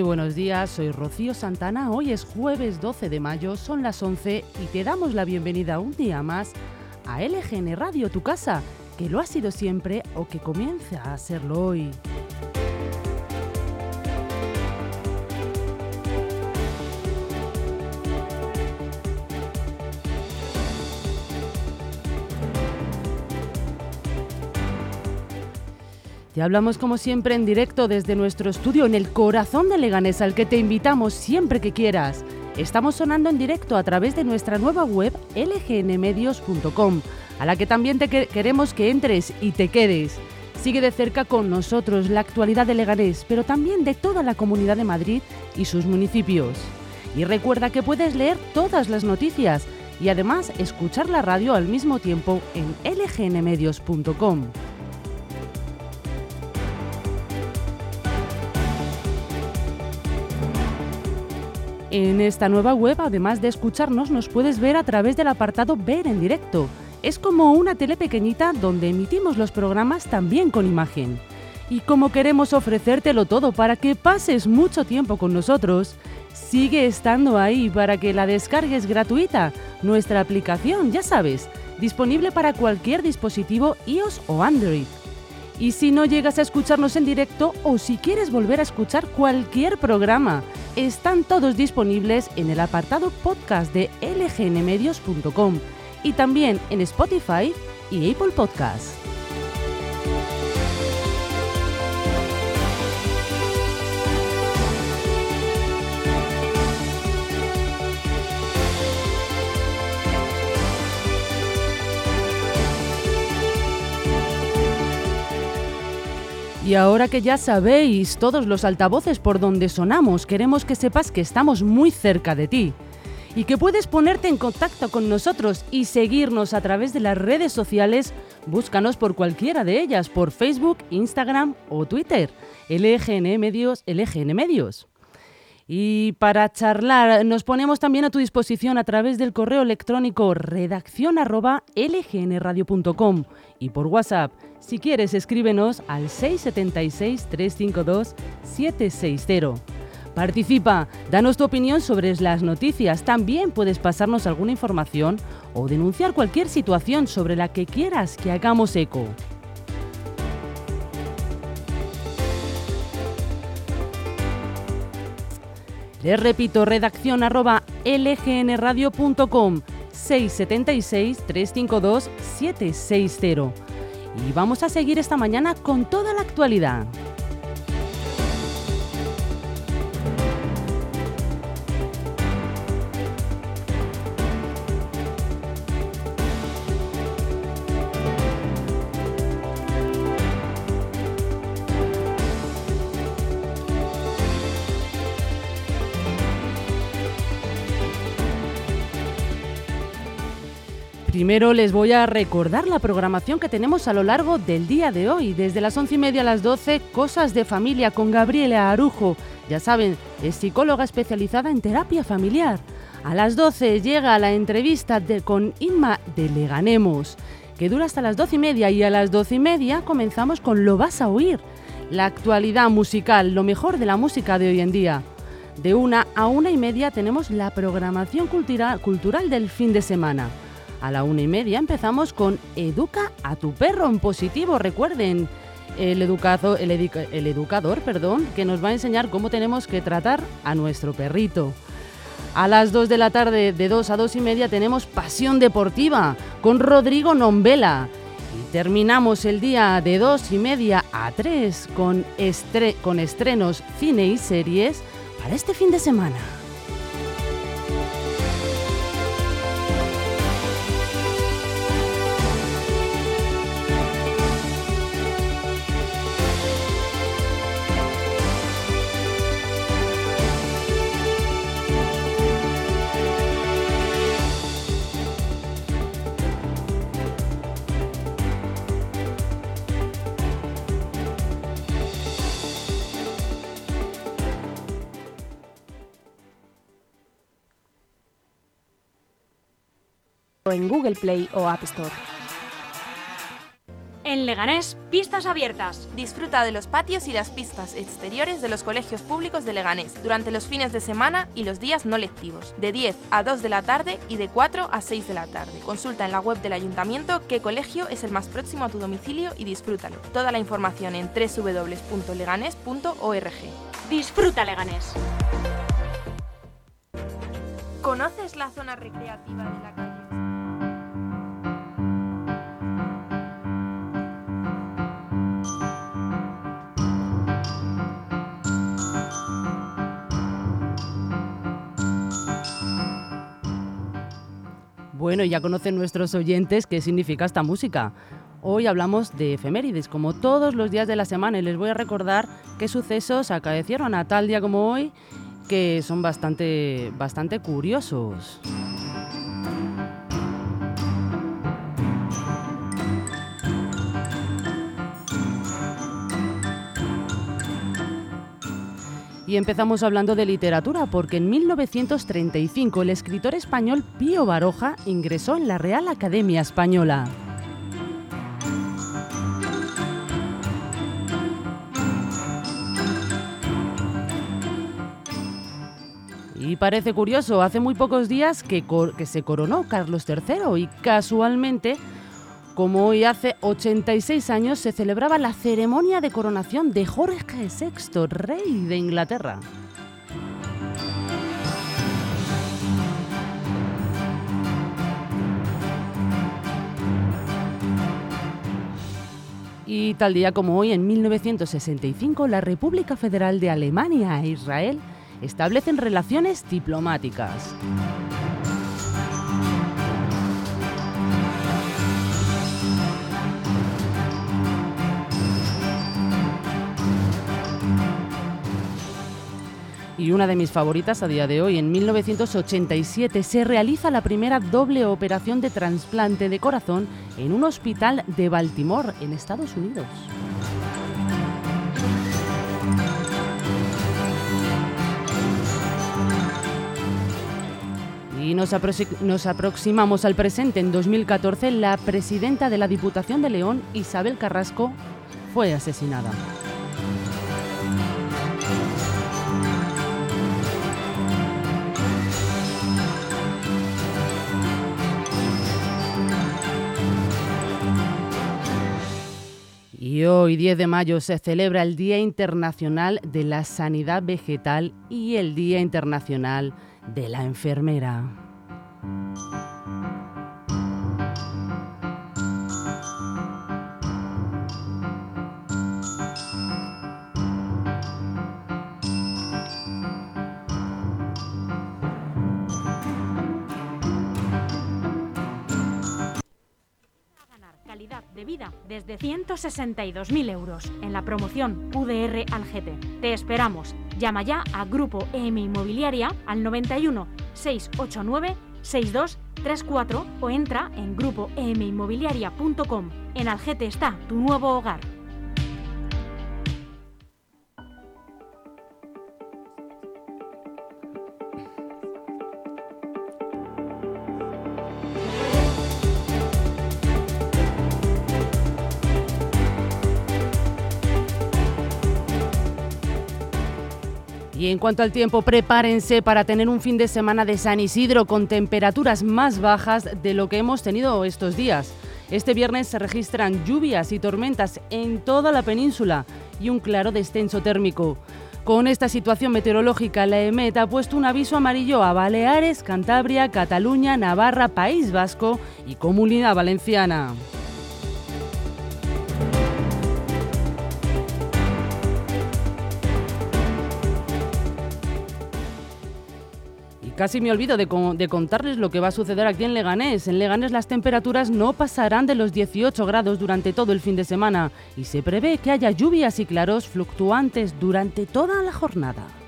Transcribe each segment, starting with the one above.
Muy buenos días, soy Rocío Santana. Hoy es jueves 12 de mayo, son las 11 y te damos la bienvenida un día más a LGN Radio, tu casa, que lo ha sido siempre o que comienza a serlo hoy. Te hablamos como siempre en directo desde nuestro estudio en el corazón de Leganés al que te invitamos siempre que quieras. Estamos sonando en directo a través de nuestra nueva web lgnmedios.com, a la que también te queremos que entres y te quedes. Sigue de cerca con nosotros la actualidad de Leganés, pero también de toda la comunidad de Madrid y sus municipios. Y recuerda que puedes leer todas las noticias y además escuchar la radio al mismo tiempo en lgnmedios.com. En esta nueva web, además de escucharnos, nos puedes ver a través del apartado Ver en directo. Es como una tele pequeñita donde emitimos los programas también con imagen. Y como queremos ofrecértelo todo para que pases mucho tiempo con nosotros, sigue estando ahí para que la descargues gratuita. Nuestra aplicación, ya sabes, disponible para cualquier dispositivo iOS o Android. Y si no llegas a escucharnos en directo o si quieres volver a escuchar cualquier programa, están todos disponibles en el apartado podcast de lgnmedios.com y también en Spotify y Apple Podcasts. Y ahora que ya sabéis todos los altavoces por donde sonamos, queremos que sepas que estamos muy cerca de ti y que puedes ponerte en contacto con nosotros y seguirnos a través de las redes sociales. Búscanos por cualquiera de ellas, por Facebook, Instagram o Twitter. LGN Medios, LGN Medios. Y para charlar, nos ponemos también a tu disposición a través del correo electrónico redacción lgnradio.com y por WhatsApp. Si quieres, escríbenos al 676-352-760. Participa, danos tu opinión sobre las noticias. También puedes pasarnos alguna información o denunciar cualquier situación sobre la que quieras que hagamos eco. Les repito, redacción arroba lgnradio.com 676-352-760. Y vamos a seguir esta mañana con toda la actualidad. Primero les voy a recordar la programación que tenemos a lo largo del día de hoy. Desde las once y media a las 12, Cosas de Familia con Gabriela Arujo. Ya saben, es psicóloga especializada en terapia familiar. A las 12 llega la entrevista con Inma de Leganemos, que dura hasta las doce y media. Y a las doce y media comenzamos con Lo vas a oír, la actualidad musical, lo mejor de la música de hoy en día. De una a una y media tenemos la programación cultural del fin de semana. A la una y media empezamos con Educa a tu perro en positivo. Recuerden, el, educado, el, educador perdón, que nos va a enseñar cómo tenemos que tratar a nuestro perrito. A las 2 de la tarde, de 2 a 2 y media, tenemos Pasión Deportiva con Rodrigo Nombela. Y terminamos el día de 2 y media a 3 con, con estrenos, cine y series para este fin de semana. En Google Play o App Store. En Leganés, pistas abiertas. Disfruta de los patios y las pistas exteriores de los colegios públicos de Leganés durante los fines de semana y los días no lectivos, de 10 a 2 de la tarde y de 4 a 6 de la tarde. Consulta en la web del ayuntamiento qué colegio es el más próximo a tu domicilio y disfrútalo. Toda la información en www.leganés.org. Disfruta Leganés. ¿Conoces la zona recreativa de la calle? Bueno, ya conocen nuestros oyentes qué significa esta música. Hoy hablamos de efemérides, como todos los días de la semana, y les voy a recordar qué sucesos acaecieron a tal día como hoy, que son bastante, bastante curiosos. Y empezamos hablando de literatura, porque en 1935 el escritor español Pío Baroja ingresó en la Real Academia Española. Y parece curioso, hace muy pocos días que, que se coronó Carlos III y casualmente como hoy hace 86 años se celebraba la ceremonia de coronación de Jorge VI, rey de Inglaterra. Y tal día como hoy, en 1965, la República Federal de Alemania e Israel establecen relaciones diplomáticas. Y una de mis favoritas a día de hoy. En 1987 se realiza la primera doble operación de trasplante de corazón en un hospital de Baltimore, en Estados Unidos. Y nos, nos, aproximamos al presente. En 2014, la presidenta de la Diputación de León, Isabel Carrasco, fue asesinada. Y hoy, 10 de mayo, se celebra el Día Internacional de la Sanidad Vegetal y el Día Internacional de la Enfermera. Desde 162.000 euros en la promoción UDR Algete. Te esperamos. Llama ya a Grupo EM Inmobiliaria al 91 689 6234 o entra en grupoeminmobiliaria.com. En Algete está tu nuevo hogar. Y en cuanto al tiempo, prepárense para tener un fin de semana de San Isidro con temperaturas más bajas de lo que hemos tenido estos días. Este viernes se registran lluvias y tormentas en toda la península y un claro descenso térmico. Con esta situación meteorológica, la EMET ha puesto un aviso amarillo a Baleares, Cantabria, Cataluña, Navarra, País Vasco y Comunidad Valenciana. Casi me olvido de, de, contarles lo que va a suceder aquí en Leganés. En Leganés las temperaturas no pasarán de los 18 grados durante todo el fin de semana y se prevé que haya lluvias y claros fluctuantes durante toda la jornada.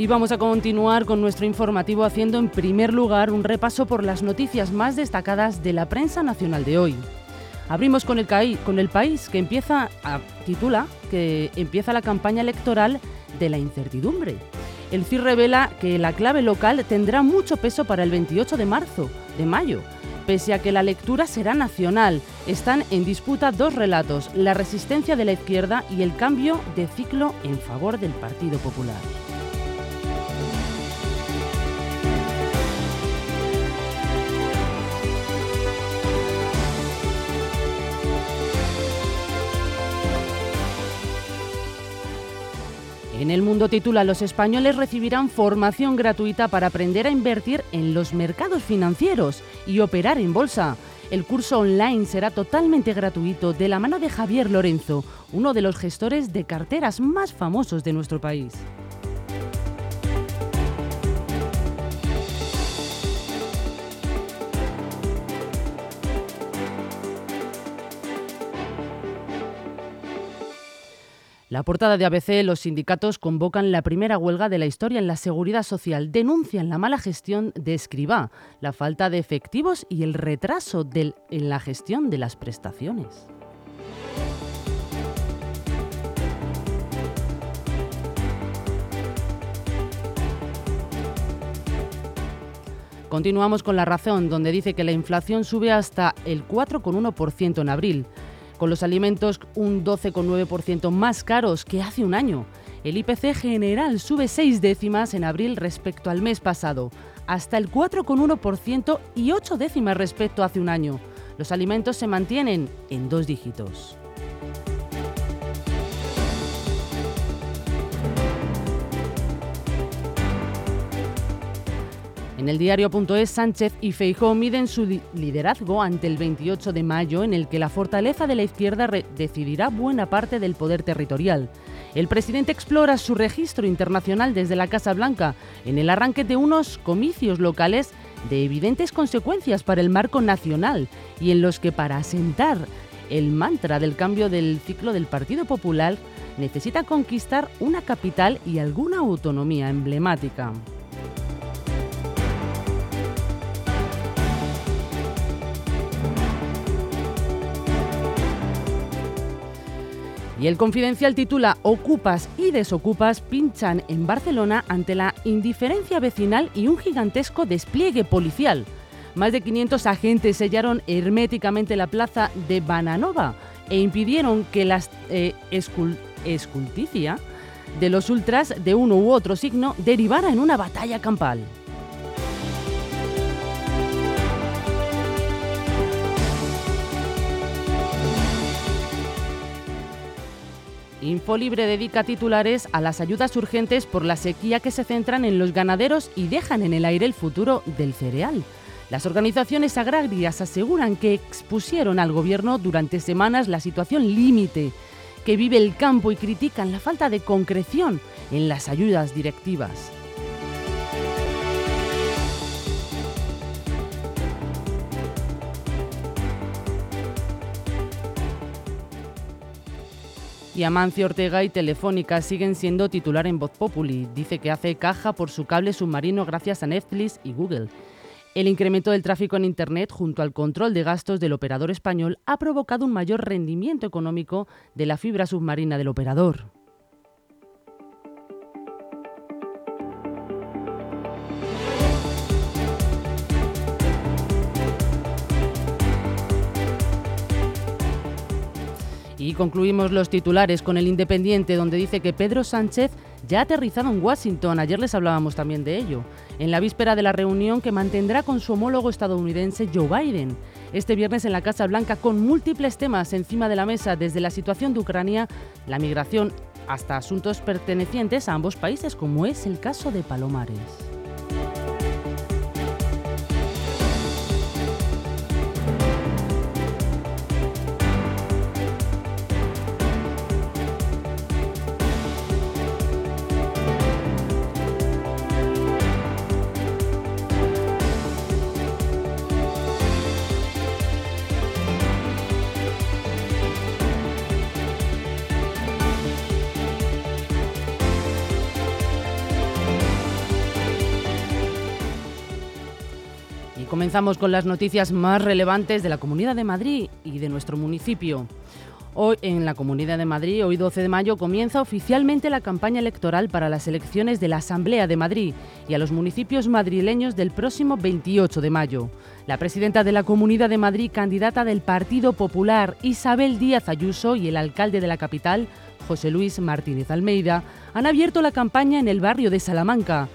Y vamos a continuar con nuestro informativo haciendo en primer lugar un repaso por las noticias más destacadas de la prensa nacional de hoy. Abrimos con el, con el país que empieza a, titula que empieza la campaña electoral de la incertidumbre. El CIR revela que la clave local tendrá mucho peso para el 28 de marzo, de mayo. Pese a que la lectura será nacional, están en disputa dos relatos, la resistencia de la izquierda y el cambio de ciclo en favor del Partido Popular. En el mundo titula Los españoles recibirán formación gratuita para aprender a invertir en los mercados financieros y operar en bolsa. El curso online será totalmente gratuito de la mano de Javier Lorenzo, uno de los gestores de carteras más famosos de nuestro país. La portada de ABC, los sindicatos convocan la primera huelga de la historia en la seguridad social. Denuncian la mala gestión de Escribá, la falta de efectivos y el retraso en la gestión de las prestaciones. Continuamos con la razón, donde dice que la inflación sube hasta el 4,1% en abril con los alimentos un 12,9% más caros que hace un año. El IPC general sube seis décimas en abril respecto al mes pasado, hasta el 4,1% y ocho décimas respecto a hace un año. Los alimentos se mantienen en dos dígitos. En el diario.es, Sánchez y Feijó miden su liderazgo ante el 28 de mayo, en el que la fortaleza de la izquierda decidirá buena parte del poder territorial. El presidente explora su registro internacional desde la Casa Blanca, en el arranque de unos comicios locales de evidentes consecuencias para el marco nacional y en los que para asentar el mantra del cambio del ciclo del Partido Popular necesita conquistar una capital y alguna autonomía emblemática. Y el confidencial titula Ocupas y desocupas pinchan en Barcelona ante la indiferencia vecinal y un gigantesco despliegue policial. Más de 500 agentes sellaron herméticamente la plaza de Bananova e impidieron que la eh, esculticia de los ultras de uno u otro signo derivara en una batalla campal. Infolibre dedica titulares a las ayudas urgentes por la sequía que se centran en los ganaderos y dejan en el aire el futuro del cereal. Las organizaciones agrarias aseguran que expusieron al gobierno durante semanas la situación límite que vive el campo y critican la falta de concreción en las ayudas directivas. Y Amancio Ortega y Telefónica siguen siendo titular en Voz Populi. Dice que hace caja por su cable submarino gracias a Netflix y Google. El incremento del tráfico en Internet junto al control de gastos del operador español ha provocado un mayor rendimiento económico de la fibra submarina del operador. Y concluimos los titulares con el Independiente, donde dice que Pedro Sánchez ya ha aterrizado en Washington. Ayer les hablábamos también de ello. En la víspera de la reunión que mantendrá con su homólogo estadounidense Joe Biden. Este viernes en la Casa Blanca con múltiples temas encima de la mesa, desde la situación de Ucrania, la migración, hasta asuntos pertenecientes a ambos países, como es el caso de Palomares. Comenzamos con las noticias más relevantes de la Comunidad de Madrid y de nuestro municipio. Hoy en la Comunidad de Madrid, hoy 12 de mayo, comienza oficialmente la campaña electoral para las elecciones de la Asamblea de Madrid y a los municipios madrileños del próximo 28 de mayo. La presidenta de la Comunidad de Madrid, candidata del Partido Popular, Isabel Díaz Ayuso, y el alcalde de la capital, José Luis Martínez Almeida, han abierto la campaña en el barrio de Salamanca.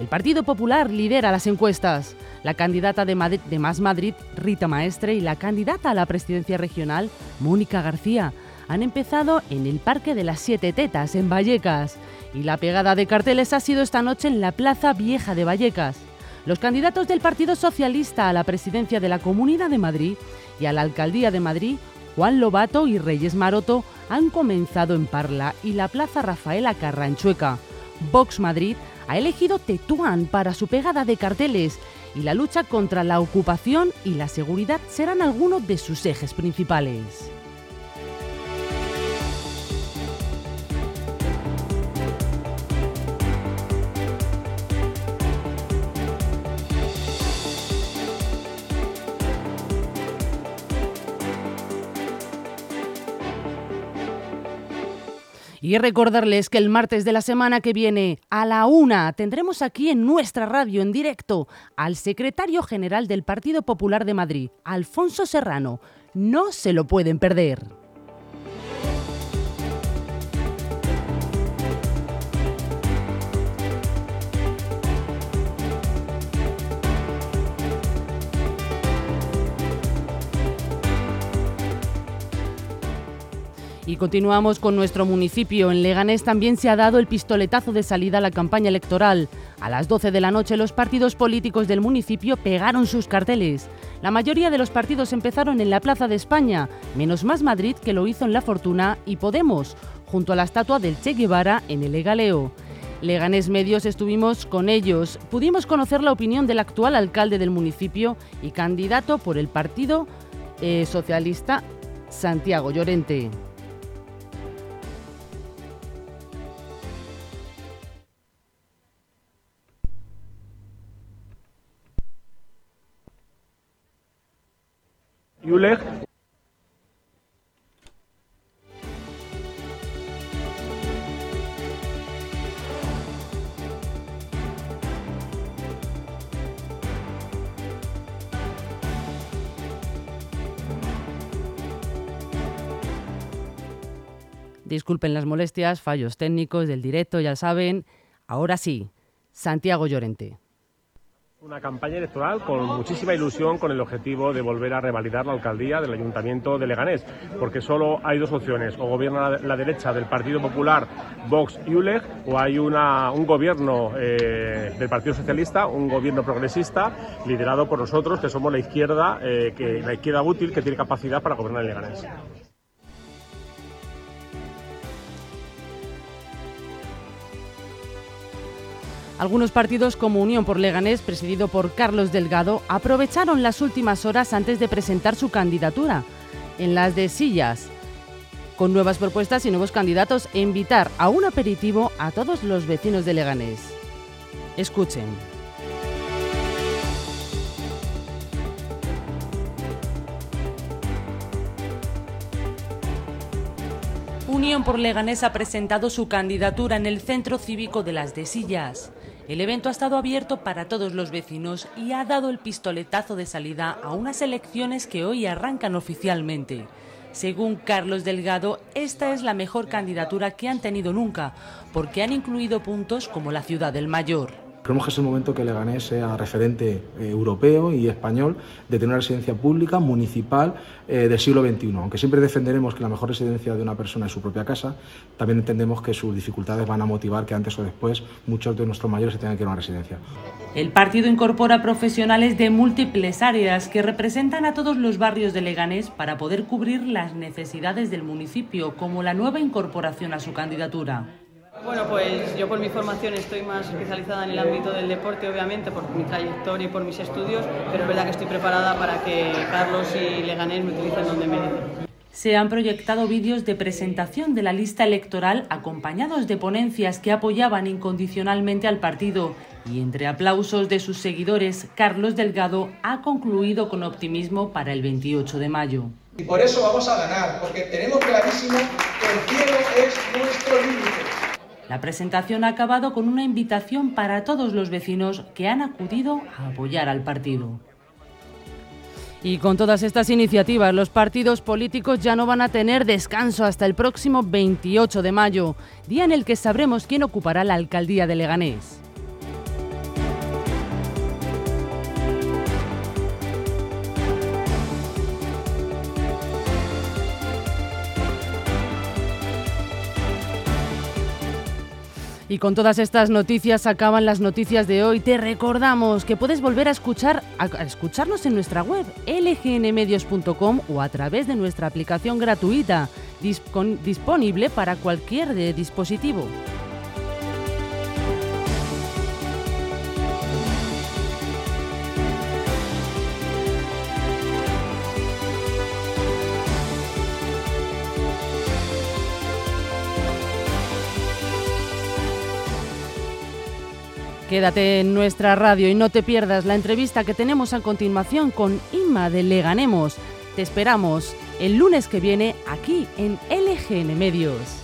El Partido Popular lidera las encuestas. La candidata de, Más Madrid, Rita Maestre, y la candidata a la presidencia regional, Mónica García, han empezado en el Parque de las Siete Tetas, en Vallecas. Y la pegada de carteles ha sido esta noche en la Plaza Vieja de Vallecas. Los candidatos del Partido Socialista a la presidencia de la Comunidad de Madrid y a la Alcaldía de Madrid, Juan Lobato y Reyes Maroto, han comenzado en Parla y la Plaza Rafaela Carranchueca. Vox Madrid ha elegido Tetuán para su pegada de carteles y la lucha contra la ocupación y la seguridad serán algunos de sus ejes principales. Y recordarles que el martes de la semana que viene, a la una, tendremos aquí en nuestra radio en directo al secretario general del Partido Popular de Madrid, Alfonso Serrano. No se lo pueden perder. Y continuamos con nuestro municipio. En Leganés también se ha dado el pistoletazo de salida a la campaña electoral. A las 12 de la noche los partidos políticos del municipio pegaron sus carteles. La mayoría de los partidos empezaron en la Plaza de España, menos más Madrid que lo hizo en La Fortuna y Podemos, junto a la estatua del Che Guevara en el Egaleo. Leganés Medios estuvimos con ellos. Pudimos conocer la opinión del actual alcalde del municipio y candidato por el Partido eh, Socialista, Santiago Llorente. Disculpen las molestias, fallos técnicos del directo, ya saben. Ahora sí, Santiago Llorente. Una campaña electoral con muchísima ilusión con el objetivo de volver a revalidar la alcaldía del Ayuntamiento de Leganés, porque solo hay dos opciones, o gobierna la derecha del Partido Popular, Vox y ULEG, o hay una, un gobierno eh, del Partido Socialista, un gobierno progresista, liderado por nosotros, que somos la izquierda, eh, que, la izquierda útil que tiene capacidad para gobernar Leganés. Algunos partidos como Unión por Leganés, presidido por Carlos Delgado, aprovecharon las últimas horas antes de presentar su candidatura. En las de sillas, con nuevas propuestas y nuevos candidatos e invitar a un aperitivo a todos los vecinos de Leganés. Escuchen. Unión por Leganés ha presentado su candidatura en el Centro Cívico de las Desillas. El evento ha estado abierto para todos los vecinos y ha dado el pistoletazo de salida a unas elecciones que hoy arrancan oficialmente. Según Carlos Delgado, esta es la mejor candidatura que han tenido nunca, porque han incluido puntos como la ciudad del mayor. Creemos que es el momento que Leganés sea referente eh, europeo y español de tener una residencia pública, municipal, eh, del siglo XXI. Aunque siempre defenderemos que la mejor residencia de una persona es su propia casa, también entendemos que sus dificultades van a motivar que antes o después muchos de nuestros mayores se tengan que ir a una residencia. El partido incorpora profesionales de múltiples áreas que representan a todos los barrios de Leganés para poder cubrir las necesidades del municipio, como la nueva incorporación a su candidatura. Bueno, pues yo por mi formación estoy más especializada en el ámbito del deporte, obviamente, por mi trayectoria y por mis estudios, pero es verdad que estoy preparada para que Carlos y Leganés me utilicen donde merecen. Se han proyectado vídeos de presentación de la lista electoral acompañados de ponencias que apoyaban incondicionalmente al partido Y entre aplausos de sus seguidores, Carlos Delgado ha concluido con optimismo para el 28 de mayo. Y por eso vamos a ganar, porque tenemos clarísimo que el cielo es nuestro límite. La presentación ha acabado con una invitación para todos los vecinos que han acudido a apoyar al partido. Y con todas estas iniciativas, los partidos políticos ya no van a tener descanso hasta el próximo 28 de mayo, día en el que sabremos quién ocupará la alcaldía de Leganés. Y con todas estas noticias acaban las noticias de hoy. Te recordamos que puedes volver a escuchar a, escucharnos en nuestra web lgnmedios.com o a través de nuestra aplicación gratuita disponible para cualquier dispositivo. Quédate en nuestra radio y no te pierdas la entrevista que tenemos a continuación con Inma de Leganemos. Te esperamos el lunes que viene aquí en LGN Medios.